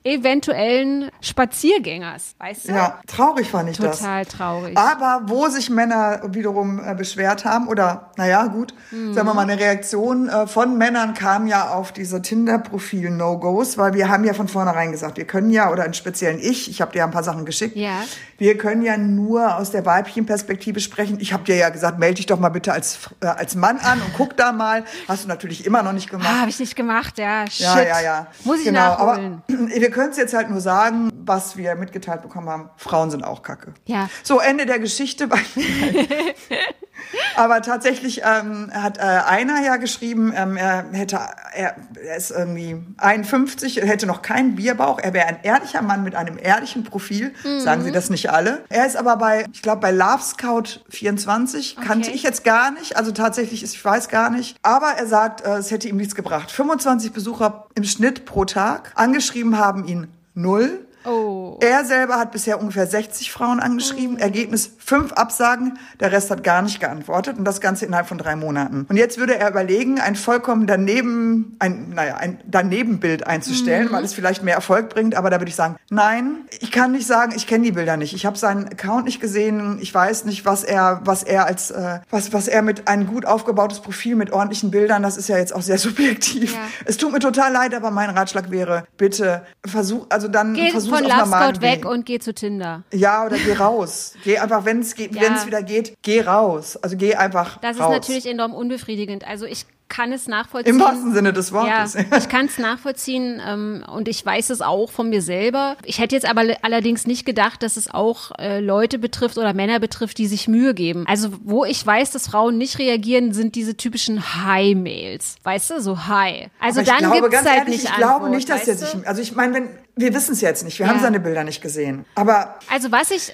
eventuellen Spaziergängers, weißt du? Ja, traurig fand ich das. Total traurig. Aber wo sich Männer wiederum äh, beschwert haben, oder naja, gut, Mhm. sagen wir mal, eine Reaktion äh, von Männern kam ja auf diese Tinder-Profil-No-Gos, weil wir haben ja von vornherein gesagt, wir können ja, oder im Speziellen ich, ich habe dir ja ein paar Sachen geschickt, Ja. wir können ja nur aus der weiblichen Perspektive sprechen. Ich habe dir ja gesagt, melde dich doch mal bitte als, äh, als Mann an und guck da mal. Hast du natürlich immer noch nicht gemacht. Ah, habe ich nicht gemacht, ja. Shit. Ja, ja, ja. Muss ich genau, nachholen. Aber wir können es jetzt halt nur sagen, was wir mitgeteilt bekommen haben. Frauen sind auch Kacke. Ja. So, Ende der Geschichte. aber tatsächlich ähm, hat äh, einer ja geschrieben, ähm, er hätte, er, er ist irgendwie 51, er hätte noch keinen Bierbauch. Er wäre ein ehrlicher Mann mit einem ehrlichen Profil. Sagen sie das nicht alle. Er ist aber bei, ich glaube, bei Love Scout 24. Kannte Okay. ich jetzt gar nicht. Also tatsächlich ist, ich weiß gar nicht. Aber er sagt, äh, es hätte ihm nichts gebracht. 25 Besucher im Schnitt pro Tag. Angeschrieben haben ihn null. Oh. Er selber hat bisher ungefähr 60 Frauen angeschrieben. Ergebnis fünf Absagen. Der Rest hat gar nicht geantwortet. Und das Ganze innerhalb von drei Monaten. Und jetzt würde er überlegen, ein vollkommen daneben, ein, naja, ein Danebenbild einzustellen, weil es vielleicht mehr Erfolg bringt. Aber da würde ich sagen, nein, ich kann nicht sagen, ich kenne die Bilder nicht. Ich habe seinen Account nicht gesehen. Ich weiß nicht, was er, was er als, äh, was, was er mit ein gut aufgebautes Profil mit ordentlichen Bildern, das ist ja jetzt auch sehr subjektiv. Ja. Es tut mir total leid, aber mein Ratschlag wäre, bitte versuch, also dann Geh versuch von Love Scout weg und geh zu Tinder. Ja, oder geh raus. Geh einfach, wenn es geht, Ja. wenn es wieder geht, geh raus. Also geh einfach Das raus. ist natürlich enorm unbefriedigend. Also ich kann es nachvollziehen. Im wahrsten Sinne des Ja, Wortes. ich kann es nachvollziehen ähm, und ich weiß es auch von mir selber. Ich hätte jetzt aber allerdings nicht gedacht, dass es auch äh, Leute betrifft oder Männer betrifft, die sich Mühe geben. Also wo ich weiß, dass Frauen nicht reagieren, sind diese typischen Hi-Mails. Weißt du, so Hi. Also Aber ich dann glaube, gibt's ganz halt ehrlich, nicht ich glaube Antwort, nicht, dass er sich, also ich meine, wenn, wir wissen es jetzt nicht, wir Ja. haben seine Bilder nicht gesehen. Aber Also was ich,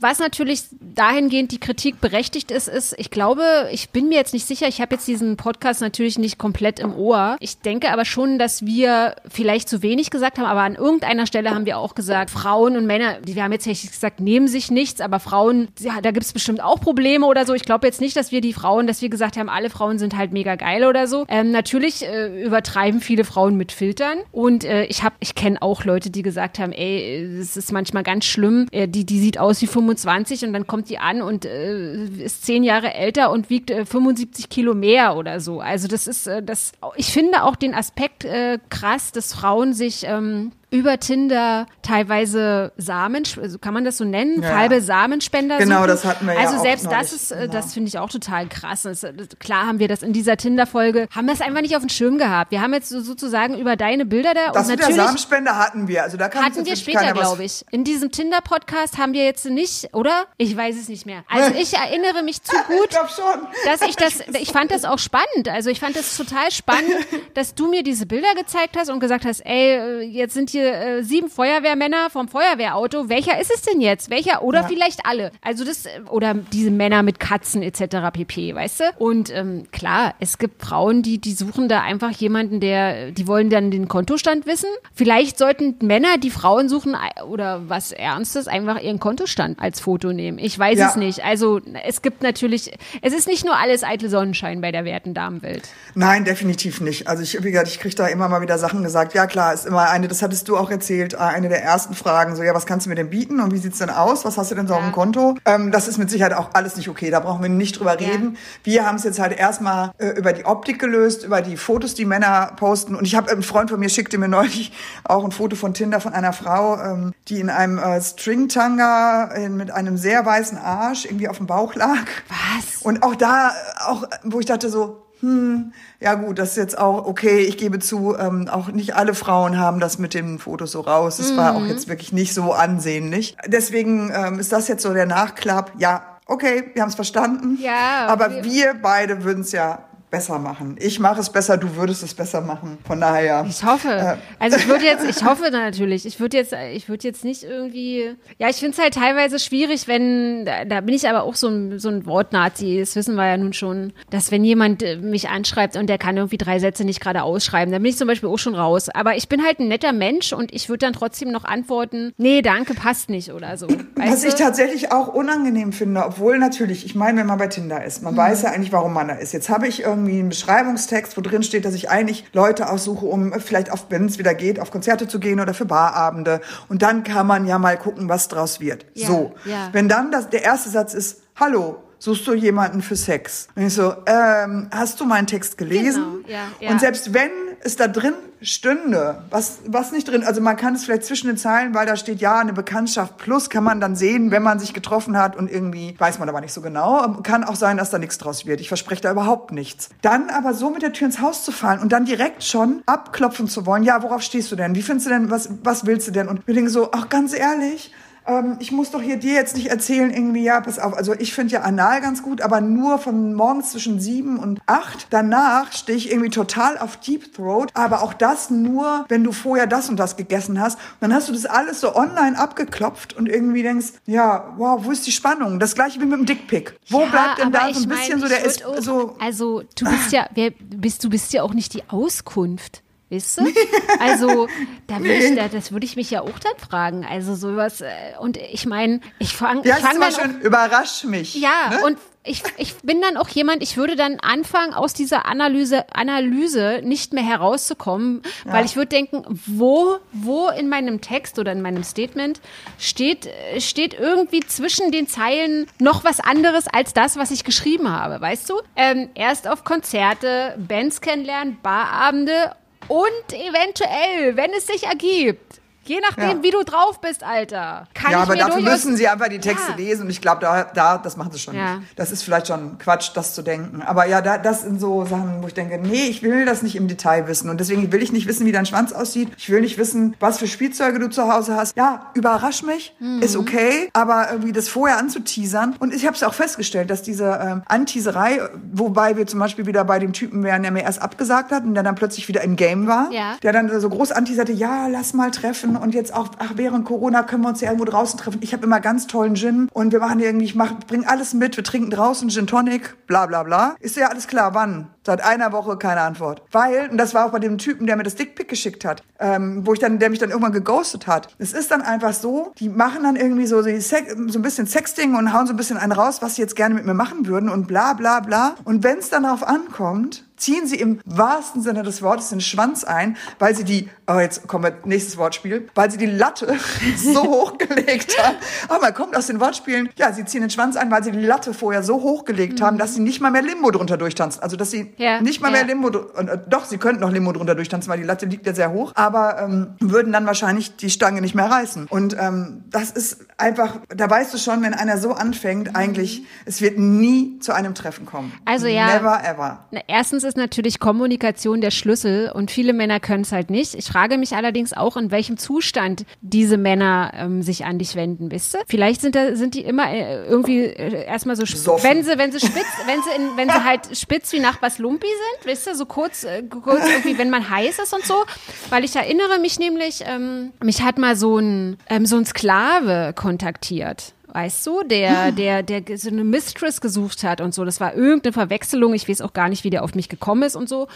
was natürlich dahingehend die Kritik berechtigt ist, ist, ich glaube, ich bin mir jetzt nicht sicher, ich habe jetzt diesen Podcast natürlich nicht komplett im Ohr. Ich denke aber schon, dass wir vielleicht zu wenig gesagt haben, aber an irgendeiner Stelle haben wir auch gesagt, Frauen und Männer, wir haben jetzt nicht gesagt, nehmen sich nichts, aber Frauen, ja, da gibt es bestimmt auch Probleme oder so. Ich glaube jetzt nicht, dass wir die Frauen, dass wir gesagt haben, alle Frauen sind halt mega geil oder so. Ähm, natürlich äh, übertreiben viele Frauen mit Filtern und äh, ich habe, ich kenne auch Leute, die gesagt haben, ey, es ist manchmal ganz schlimm, äh, die, die sieht aus wie 25 und dann kommt die an und äh, ist zehn Jahre älter und wiegt äh, 75 Kilo mehr oder so. Also das ist, äh, das, ich finde auch den Aspekt äh, krass, dass Frauen sich ähm, über Tinder teilweise Samen, also kann man das so nennen, Ja. halbe Samenspender Genau, suchen. das hatten wir ja Also auch selbst das neulich, ist, äh, genau. das finde ich auch total krass. Das, das, klar haben wir das in dieser Tinder-Folge, haben wir es einfach nicht auf dem Schirm gehabt. Wir haben jetzt so, sozusagen über deine Bilder da das und mit der natürlich Samenspende hatten wir. Also da kann hatten wir später, glaube ich. In diesem Tinder-Podcast haben wir jetzt nicht, oder? Ich weiß es nicht mehr. Also ich erinnere mich zu gut, Ich dass ich das, ich fand das auch spannend. Also ich fand das total spannend, dass du mir diese Bilder gezeigt hast und gesagt hast, ey, äh, jetzt sind hier äh, sieben Feuerwehrmänner vom Feuerwehrauto. Welcher ist es denn jetzt? Welcher? Oder vielleicht alle. Also das, äh, oder diese Männer mit Katzen etc. pp, weißt du? Und ähm, klar, es gibt Frauen, die, die suchen da einfach jemanden, der, die wollen dann den Kontostand wissen. Vielleicht sollten Männer, die Frauen suchen oder was Ernstes, einfach ihren Kontostand als Foto nehmen. Ich weiß Ja. es nicht. Also es gibt natürlich, es ist nicht nur alles eitel Sonnenschein bei der werten Damenwelt. Nein, definitiv nicht. Also ich, wie gesagt, ich kriege da immer mal wieder Sachen gesagt. Ja klar, ist immer eine, das hattest du auch erzählt, äh, eine der ersten Fragen, so ja, was kannst du mir denn bieten und wie sieht's denn aus? Was hast du denn so auf dem Konto? Ähm, das ist mit Sicherheit auch alles nicht okay, da brauchen wir nicht drüber Ja. reden. Wir haben es jetzt halt erstmal äh, über die Optik gelöst, über die Fotos, die Männer posten. Und ich habe, ein Freund von mir schickte mir neulich auch ein Foto von Tinder von einer Frau, ähm, die in einem äh, Stringtanga äh, mit einem sehr weißen Arsch irgendwie auf dem Bauch lag. Was? Und auch da, auch wo ich dachte so, hm, ja gut, das ist jetzt auch okay. Ich gebe zu, ähm, auch nicht alle Frauen haben das mit den Fotos so raus. Es war auch Mhm. jetzt wirklich nicht so ansehnlich. Deswegen ähm, ist das jetzt so der Nachklapp. Ja, okay, wir haben es verstanden. Ja, aber wir- wir beide würden es ja besser machen. Ich mache es besser, du würdest es besser machen. Von daher. Ich hoffe. Äh. Also ich würde jetzt, ich hoffe natürlich. Ich würde jetzt, ich würde jetzt nicht irgendwie. Ja, ich finde es halt teilweise schwierig, wenn, da bin ich aber auch so ein, so ein Wortnazi, das wissen wir ja nun schon, dass wenn jemand äh, mich anschreibt und der kann irgendwie drei Sätze nicht gerade ausschreiben, dann bin ich zum Beispiel auch schon raus. Aber ich bin halt ein netter Mensch und ich würde dann trotzdem noch antworten, nee, danke, passt nicht oder so. Was du? ich tatsächlich auch unangenehm finde, obwohl natürlich, ich meine, wenn man bei Tinder ist, man hm. weiß ja eigentlich, warum man da ist. Jetzt habe ich irgendwie irgendwie einen Beschreibungstext, wo drin steht, dass ich eigentlich Leute aussuche, um vielleicht auf, wenn es wieder geht, auf Konzerte zu gehen oder für Barabende. Und dann kann man ja mal gucken, was draus wird. Ja, so. Ja. Wenn dann das, der erste Satz ist, hallo, suchst du jemanden für Sex? Und ich so, ähm, hast du meinen Text gelesen? Genau, ja, ja. Und selbst wenn es da drin stünde, was, was nicht drin, also man kann es vielleicht zwischen den Zeilen, weil da steht ja eine Bekanntschaft plus, kann man dann sehen, wenn man sich getroffen hat und irgendwie, weiß man aber nicht so genau, kann auch sein, dass da nichts draus wird. Ich verspreche da überhaupt nichts. Dann aber so mit der Tür ins Haus zu fallen und dann direkt schon abklopfen zu wollen, ja, worauf stehst du denn? Wie findest du denn, was, was willst du denn? Und wir denken so, ach, ganz ehrlich, ähm, ich muss doch hier dir jetzt nicht erzählen, irgendwie, ja, pass auf, also ich finde ja anal ganz gut, aber nur von morgens zwischen sieben und acht. Danach stehe ich irgendwie total auf Deep Throat, aber auch das nur, wenn du vorher das und das gegessen hast. Und dann hast du das alles so online abgeklopft und irgendwie denkst, ja, wow, wo ist die Spannung? Das gleiche wie mit dem Dickpick. Wo ja, bleibt denn da so ein bisschen mein, so der ist so. Also du bist ja, wer bist du bist ja auch nicht die Auskunft. Weißt du? Also, da würde ich, da, das würde ich mich ja auch dann fragen. Also sowas, äh, und ich meine, ich fange ja, fang dann schön, auch, überrasch mich. Ja, ne? und ich, ich bin dann auch jemand, ich würde dann anfangen, aus dieser Analyse, Analyse nicht mehr herauszukommen, ja. weil ich würde denken, wo, wo in meinem Text oder in meinem Statement steht, steht irgendwie zwischen den Zeilen noch was anderes als das, was ich geschrieben habe, weißt du? Ähm, erst auf Konzerte, Bands kennenlernen, Barabende und eventuell, wenn es sich ergibt, Je nachdem, ja. wie du drauf bist, Alter. Kann ja, aber dafür müssen sie einfach die Texte ja. lesen und ich glaube, da, da, das machen sie schon ja. nicht. Das ist vielleicht schon Quatsch, das zu denken. Aber ja, da, das sind so Sachen, wo ich denke, nee, ich will das nicht im Detail wissen und deswegen will ich nicht wissen, wie dein Schwanz aussieht. Ich will nicht wissen, was für Spielzeuge du zu Hause hast. Ja, überrasch mich, mhm. ist okay, aber irgendwie das vorher anzuteasern und ich habe es auch festgestellt, dass diese ähm, Anteaserei, wobei wir zum Beispiel wieder bei dem Typen wären, der mir erst abgesagt hat und der dann plötzlich wieder im Game war, der dann so groß anteaserte, ja, lass mal treffen und jetzt auch, ach, während Corona können wir uns ja irgendwo draußen treffen. Ich habe immer ganz tollen Gin und wir machen irgendwie, ich mach, bring alles mit, wir trinken draußen Gin Tonic, bla bla bla. Ist ja alles klar, wann? Seit einer Woche keine Antwort. Weil, und das war auch bei dem Typen, der mir das Dickpick geschickt hat, ähm, wo ich dann, der mich dann irgendwann geghostet hat. Es ist dann einfach so, die machen dann irgendwie so, so ein bisschen Sexting und hauen so ein bisschen einen raus, was sie jetzt gerne mit mir machen würden und bla bla bla. Und wenn es dann darauf ankommt, ziehen sie im wahrsten Sinne des Wortes den Schwanz ein, weil sie die, oh jetzt kommen wir, nächstes Wortspiel, weil sie die Latte so hochgelegt haben. Aber man kommt aus den Wortspielen, ja, sie ziehen den Schwanz ein, weil sie die Latte vorher so hochgelegt mhm. haben, dass sie nicht mal mehr Limbo drunter durchtanzen. Also, dass sie ja, nicht mal ja. mehr Limbo, äh, doch, sie könnten noch Limbo drunter durchtanzen, weil die Latte liegt ja sehr hoch, aber ähm, würden dann wahrscheinlich die Stange nicht mehr reißen. Und ähm, das ist einfach, da weißt du schon, wenn einer so anfängt, mhm. eigentlich, es wird nie zu einem Treffen kommen. Also ja. Never ever. Erstens ist natürlich Kommunikation der Schlüssel und viele Männer können es halt nicht. Ich frage mich allerdings auch, in welchem Zustand diese Männer ähm, sich an dich wenden, wisst ihr? Vielleicht sind da, sind die immer äh, irgendwie äh, erstmal so, wenn sie, wenn sie spitz, wenn sie in, wenn sie halt spitz wie Nachbars Lumpi sind, wisst ihr, so kurz, äh, kurz irgendwie, wenn man heiß ist und so. Weil ich erinnere mich nämlich, ähm, mich hat mal so ein, ähm, so ein Sklave kontaktiert weißt du, der, der, der so eine Mistress gesucht hat und so. Das war irgendeine Verwechslung. Ich weiß auch gar nicht, wie der auf mich gekommen ist und so.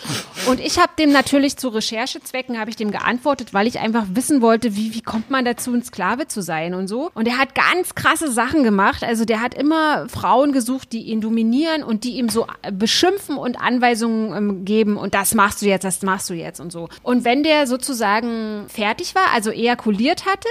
Und ich habe dem natürlich zu Recherchezwecken habe ich dem geantwortet, weil ich einfach wissen wollte, wie, wie kommt man dazu, ein Sklave zu sein und so. Und er hat ganz krasse Sachen gemacht. Also der hat immer Frauen gesucht, die ihn dominieren und die ihm so beschimpfen und Anweisungen ähm, geben. Und das machst du jetzt, das machst du jetzt und so. Und wenn der sozusagen fertig war, also ejakuliert hatte,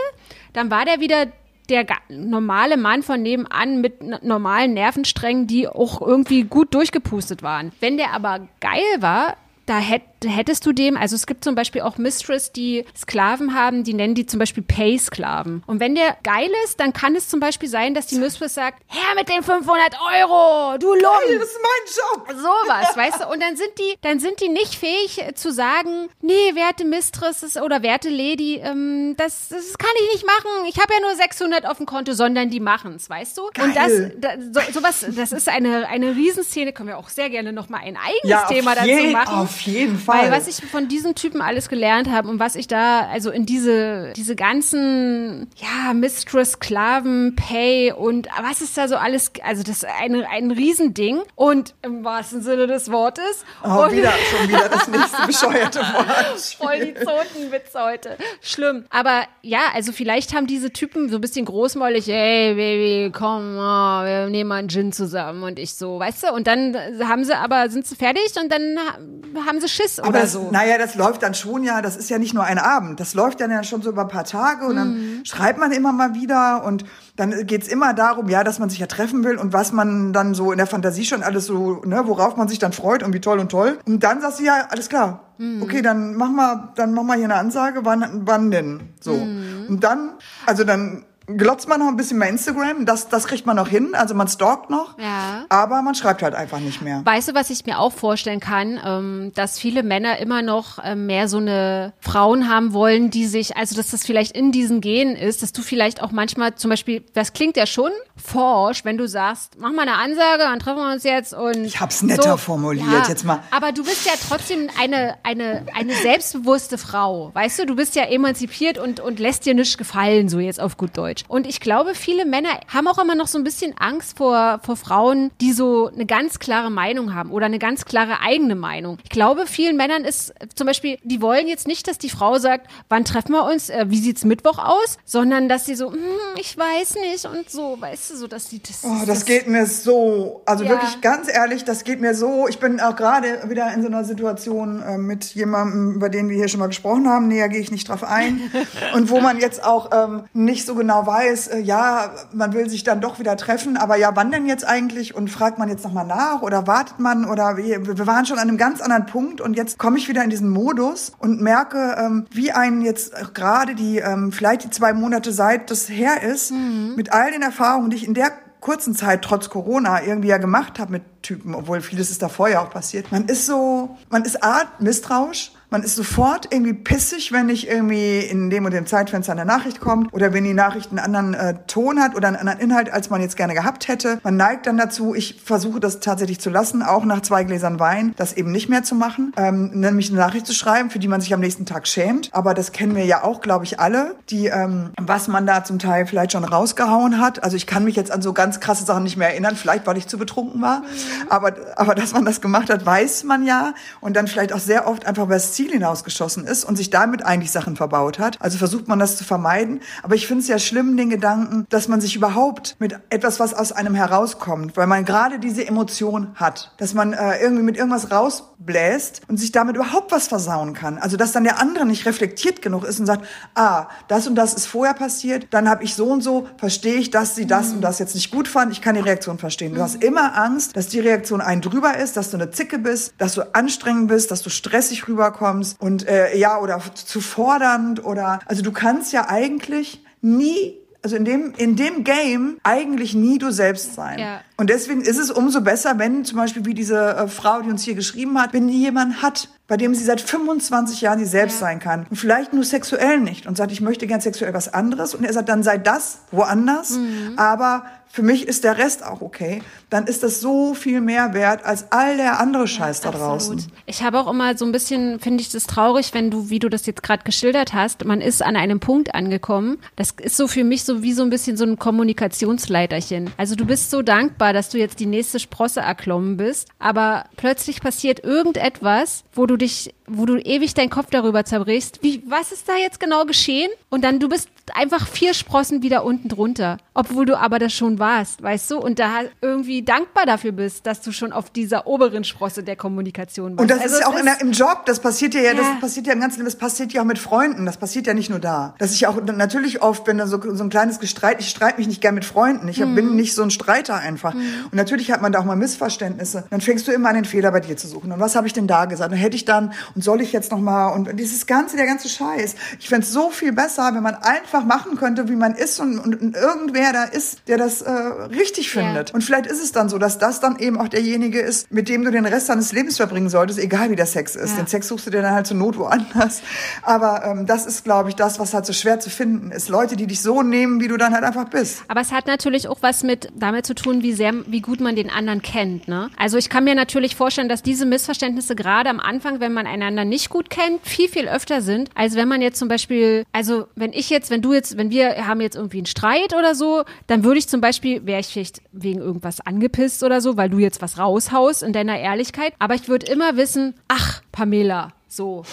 dann war der wieder der normale Mann von nebenan mit normalen Nervensträngen, die auch irgendwie gut durchgepustet waren. Wenn der aber geil war, da hätte hättest du dem, also es gibt zum Beispiel auch Mistress, die Sklaven haben, die nennen die zum Beispiel Pay-Sklaven. Und wenn der geil ist, dann kann es zum Beispiel sein, dass die Mistress sagt, her mit den 500 Euro, du Lump. Das ist mein Job. Sowas, weißt du? Und dann sind die, dann sind die nicht fähig äh, zu sagen, nee, werte Mistress oder werte Lady, ähm, das, das kann ich nicht machen. Ich habe ja nur 600 auf dem Konto, sondern die machen's, weißt du? Geil. Und das, da, so, sowas, das ist eine, eine Riesenszene, können wir auch sehr gerne nochmal ein eigenes Ja, Thema dazu machen. auf jeden Fall. Weil was ich von diesen Typen alles gelernt habe und was ich da, also in diese, diese ganzen, ja, Mistress, Sklaven, Pay und was ist da so alles, also das ist eine, ein Riesending und im wahrsten Sinne des Wortes. Oh, und wieder, schon wieder das nächste bescheuerte Wort. Voll die Zotenwitze heute. Schlimm. Aber ja, also vielleicht haben diese Typen so ein bisschen großmäulig, hey Baby, komm, oh, wir nehmen mal einen Gin zusammen und ich so, weißt du? Und dann haben sie aber, sind sie fertig und dann ha- haben sie Schiss Aber oder das, so. naja, das läuft dann schon ja, das ist ja nicht nur ein Abend, das läuft dann ja schon so über ein paar Tage und Mhm. dann schreibt man immer mal wieder und dann geht's immer darum, ja, dass man sich ja treffen will und was man dann so in der Fantasie schon alles so, ne, worauf man sich dann freut und wie toll und toll. Und dann sagst du ja, alles klar. Mhm. Okay, dann mach mal, dann mach mal hier eine Ansage, wann, wann denn? So. Mhm. Und dann, also dann glotzt man noch ein bisschen bei Instagram, das, das kriegt man noch hin, also man stalkt noch, Ja. aber man schreibt halt einfach nicht mehr. Weißt du, was ich mir auch vorstellen kann, ähm, dass viele Männer immer noch ähm, mehr so eine Frauen haben wollen, die sich, also dass das vielleicht in diesen Genen ist, dass du vielleicht auch manchmal zum Beispiel, das klingt ja schon forsch, wenn du sagst, mach mal eine Ansage, dann treffen wir uns jetzt und Ich hab's netter formuliert, jetzt mal. Aber du bist ja trotzdem eine eine eine selbstbewusste Frau, weißt du, du bist ja emanzipiert und und lässt dir nichts gefallen, so jetzt auf gut Deutsch. Und ich glaube, viele Männer haben auch immer noch so ein bisschen Angst vor vor Frauen, die so eine ganz klare Meinung haben oder eine ganz klare eigene Meinung. Ich glaube, vielen Männern ist zum Beispiel, die wollen jetzt nicht, dass die Frau sagt, wann treffen wir uns, äh, wie sieht's Mittwoch aus, sondern dass sie so, hm, ich weiß nicht und so, weißt du, so dass die das. Oh, das geht mir so, also Ja. wirklich ganz ehrlich, das geht mir so. Ich bin auch gerade wieder in so einer Situation äh, mit jemandem, über den wir hier schon mal gesprochen haben. Näher gehe ich nicht drauf ein. Und wo man jetzt auch ähm, nicht so genau weiß, äh, ja, man will sich dann doch wieder treffen, aber ja, wann denn jetzt eigentlich? Und fragt man jetzt nochmal nach oder wartet man oder wie, wir waren schon an einem ganz anderen Punkt und jetzt komme ich wieder in diesen Modus und merke, ähm, wie einen jetzt gerade die, ähm, vielleicht die zwei Monate seit das her ist, mit all den Erfahrungen, die ich in der kurzen Zeit trotz Corona irgendwie ja gemacht habe mit Typen, obwohl vieles ist davor ja auch passiert. Man ist so, man ist art misstrauisch, man ist sofort irgendwie pissig, wenn nicht irgendwie in dem und dem Zeitfenster eine Nachricht kommt oder wenn die Nachricht einen anderen äh, Ton hat oder einen anderen Inhalt, als man jetzt gerne gehabt hätte. Man neigt dann dazu, ich versuche das tatsächlich zu lassen, auch nach zwei Gläsern Wein, das eben nicht mehr zu machen, ähm, nämlich eine Nachricht zu schreiben, für die man sich am nächsten Tag schämt. Aber das kennen wir ja auch, glaube ich, alle, die, ähm, was man da zum Teil vielleicht schon rausgehauen hat. Also ich kann mich jetzt an so ganz krasse Sachen nicht mehr erinnern, vielleicht weil ich zu betrunken war. Aber, aber dass man das gemacht hat, weiß man ja. Und dann vielleicht auch sehr oft einfach das Ziel hinausgeschossen ist und sich damit eigentlich Sachen verbaut hat. Also versucht man das zu vermeiden. Aber ich finde es ja schlimm, den Gedanken, dass man sich überhaupt mit etwas, was aus einem herauskommt, weil man gerade diese Emotion hat, dass man äh, irgendwie mit irgendwas rausbläst und sich damit überhaupt was versauen kann. Also dass dann der andere nicht reflektiert genug ist und sagt, ah, das und das ist vorher passiert, dann habe ich so und so, verstehe ich, dass sie das und das jetzt nicht gut fand, ich kann die Reaktion verstehen. Du hast immer Angst, dass die Reaktion ein drüber ist, dass du eine Zicke bist, dass du anstrengend bist, dass du stressig rüberkommst und äh, ja, oder zu fordernd oder, also du kannst ja eigentlich nie also in dem, in dem Game eigentlich nie du selbst sein. Ja. Und deswegen ist es umso besser, wenn zum Beispiel wie diese äh, Frau, die uns hier geschrieben hat, wenn die jemanden hat, bei dem sie seit 25 Jahren sie selbst sein kann. Und vielleicht nur sexuell nicht und sagt, ich möchte gern sexuell was anderes. Und er sagt, dann sei das woanders. Mhm. Aber für mich ist der Rest auch okay. Dann ist das so viel mehr wert als all der andere Scheiß da draußen. Absolut. Ich habe auch immer so ein bisschen, finde ich das traurig, wenn du, wie du das jetzt gerade geschildert hast, man ist an einem Punkt angekommen. Das ist so für mich so wie so ein bisschen so ein Kommunikationsleiterchen. Also du bist so dankbar, dass du jetzt die nächste Sprosse erklommen bist, aber plötzlich passiert irgendetwas, wo du dich, wo du ewig deinen Kopf darüber zerbrichst. Wie, was ist da jetzt genau geschehen? Und dann du bist einfach vier Sprossen wieder unten drunter, obwohl du aber das schon warst, weißt du? Und da irgendwie dankbar dafür bist, dass du schon auf dieser oberen Sprosse der Kommunikation warst. Und das also ist ja auch in der, im Job, das passiert ja, ja, das passiert ja im ganzen Leben, das passiert ja auch mit Freunden, das passiert ja nicht nur da. Dass ich auch natürlich oft, wenn da so, so ein kleines Gestreit, ich streite mich nicht gern mit Freunden, ich Mhm. bin nicht so ein Streiter einfach. Und natürlich hat man da auch mal Missverständnisse. Dann fängst du immer an, den Fehler bei dir zu suchen. Und was habe ich denn da gesagt? Und hätte ich dann, und soll ich jetzt noch mal und dieses ganze, der ganze Scheiß. Ich fände es so viel besser, wenn man einfach machen könnte, wie man ist und, und, und irgendwer da ist, der das äh, richtig Ja. findet. Und vielleicht ist es dann so, dass das dann eben auch derjenige ist, mit dem du den Rest deines Lebens verbringen solltest, egal wie der Sex ist. Ja. Den Sex suchst du dir dann halt zur Not woanders. Aber ähm, das ist, glaube ich, das, was halt so schwer zu finden ist. Leute, die dich so nehmen, wie du dann halt einfach bist. Aber es hat natürlich auch was mit damit zu tun, wie sehr, wie gut man den anderen kennt. Ne? Also ich kann mir natürlich vorstellen, dass diese Missverständnisse gerade am Anfang, wenn man einander nicht gut kennt, viel viel öfter sind, als wenn man jetzt zum Beispiel, also wenn ich jetzt, wenn du jetzt, wenn wir haben jetzt irgendwie einen Streit oder so, dann würde ich zum Beispiel, wäre ich vielleicht wegen irgendwas angepisst oder so, weil du jetzt was raushaust in deiner Ehrlichkeit. Aber ich würde immer wissen, ach Pamela. So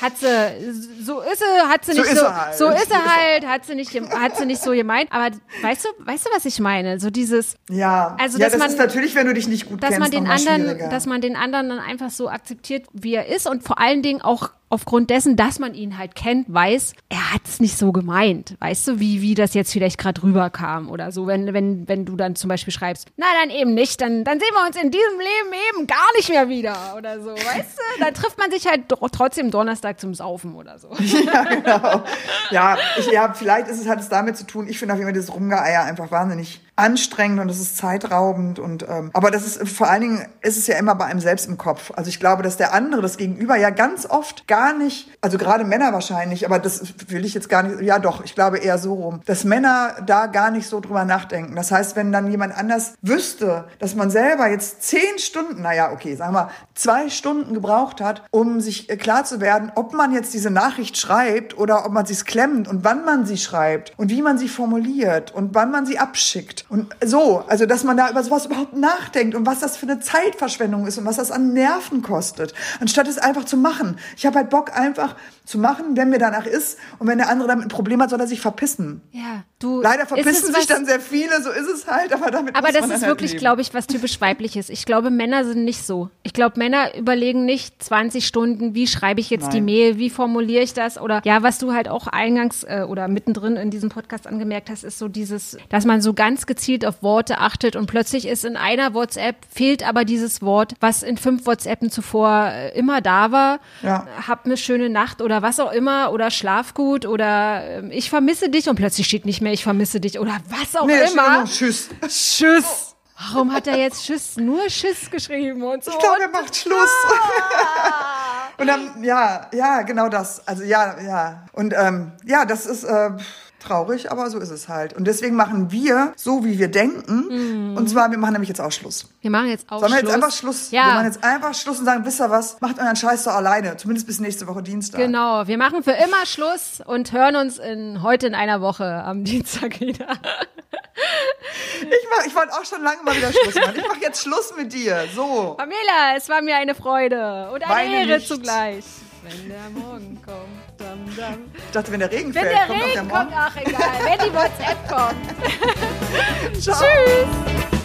hat sie, so ist sie, hat sie So nicht so, halt. so ist sie halt, hat sie nicht, hat sie nicht so gemeint. Aber weißt du, weißt du, was ich meine? So dieses, Ja, Also, ja dass das man- ist natürlich, wenn du dich nicht gut dass kennst, man den anderen, dass man den anderen dann einfach so akzeptiert, wie er ist und vor allen Dingen auch aufgrund dessen, dass man ihn halt kennt, weiß, er hat es nicht so gemeint. Weißt du, wie, wie das jetzt vielleicht gerade rüberkam oder so, wenn, wenn, wenn du dann zum Beispiel schreibst, na dann eben nicht, dann, dann sehen wir uns in diesem Leben eben gar nicht mehr wieder oder so, weißt du? Dann trifft man sich halt trotzdem Donnerstag zum Saufen oder so. ja, genau. Ja, ich, ja, vielleicht ist es hat es damit zu tun. Ich finde auf jeden Fall dieses Rumgeeier einfach wahnsinnig anstrengend und es ist zeitraubend und ähm, aber das ist vor allen Dingen ist es ja immer bei einem selbst im Kopf. Also ich glaube, dass der andere, das Gegenüber ja ganz oft gar nicht, also gerade Männer wahrscheinlich, aber das will ich jetzt gar nicht. Ja, doch, ich glaube eher so rum, dass Männer da gar nicht so drüber nachdenken. Das heißt, wenn dann jemand anders wüsste, dass man selber jetzt zehn Stunden, naja, okay, sagen wir zwei Stunden gebraucht hat, um sich äh, klar zu werden, ob man jetzt diese Nachricht schreibt oder ob man sie klemmt und wann man sie schreibt und wie man sie formuliert und wann man sie abschickt. Und so, also dass man da über sowas überhaupt nachdenkt und was das für eine Zeitverschwendung ist und was das an Nerven kostet, anstatt es einfach zu machen. Ich habe halt Bock einfach zu machen, wenn mir danach ist und wenn der andere damit ein Problem hat, soll er sich verpissen. Ja, du. Leider verpissen sich dann sehr viele, so ist es halt, aber damit Aber das ist halt wirklich, glaube ich, was typisch weibliches. Ich glaube, Männer sind nicht so. Ich glaube, Männer überlegen nicht 20 Stunden, wie schreibe ich jetzt die Nein. Mail, wie formuliere ich das oder ja, was du halt auch eingangs äh, oder mittendrin in diesem Podcast angemerkt hast, ist so dieses, dass man so ganz gezielt auf Worte achtet und plötzlich ist in einer WhatsApp fehlt aber dieses Wort, was in fünf WhatsAppen zuvor äh, immer da war. Ja. Hab eine schöne Nacht oder was auch immer oder schlaf gut oder ähm, ich vermisse dich und plötzlich steht nicht mehr ich vermisse dich oder was auch Nee, immer. Tschüss. Tschüss. Warum hat er jetzt Tschüss, nur Tschüss geschrieben und so? Ich glaube, er macht Schluss. Und dann, ja, ja, genau das. Also ja, ja. Und ähm, ja, das ist äh, traurig, aber so ist es halt. Und deswegen machen wir so, wie wir denken. Und zwar, wir machen nämlich jetzt auch Schluss. wir machen jetzt auch Sollen wir Schluss. jetzt einfach Schluss? Wir Ja, machen jetzt einfach Schluss und sagen, wisst ihr was? Macht euren Scheiß doch alleine. Zumindest bis nächste Woche Dienstag. genau. Wir machen für immer Schluss und hören uns in, heute in einer Woche am Dienstag wieder. Ich, mach- ich wollte auch schon lange mal wieder Schluss machen. Ich mache jetzt Schluss mit dir. So. Pamela, es war mir eine Freude und eine Weine Ehre nicht. zugleich. Wenn der Morgen kommt, Ich dachte, wenn der Regen Wenn fällt, der kommt auch der Regen kommt, ach egal. Wenn die WhatsApp kommt. Tschüss.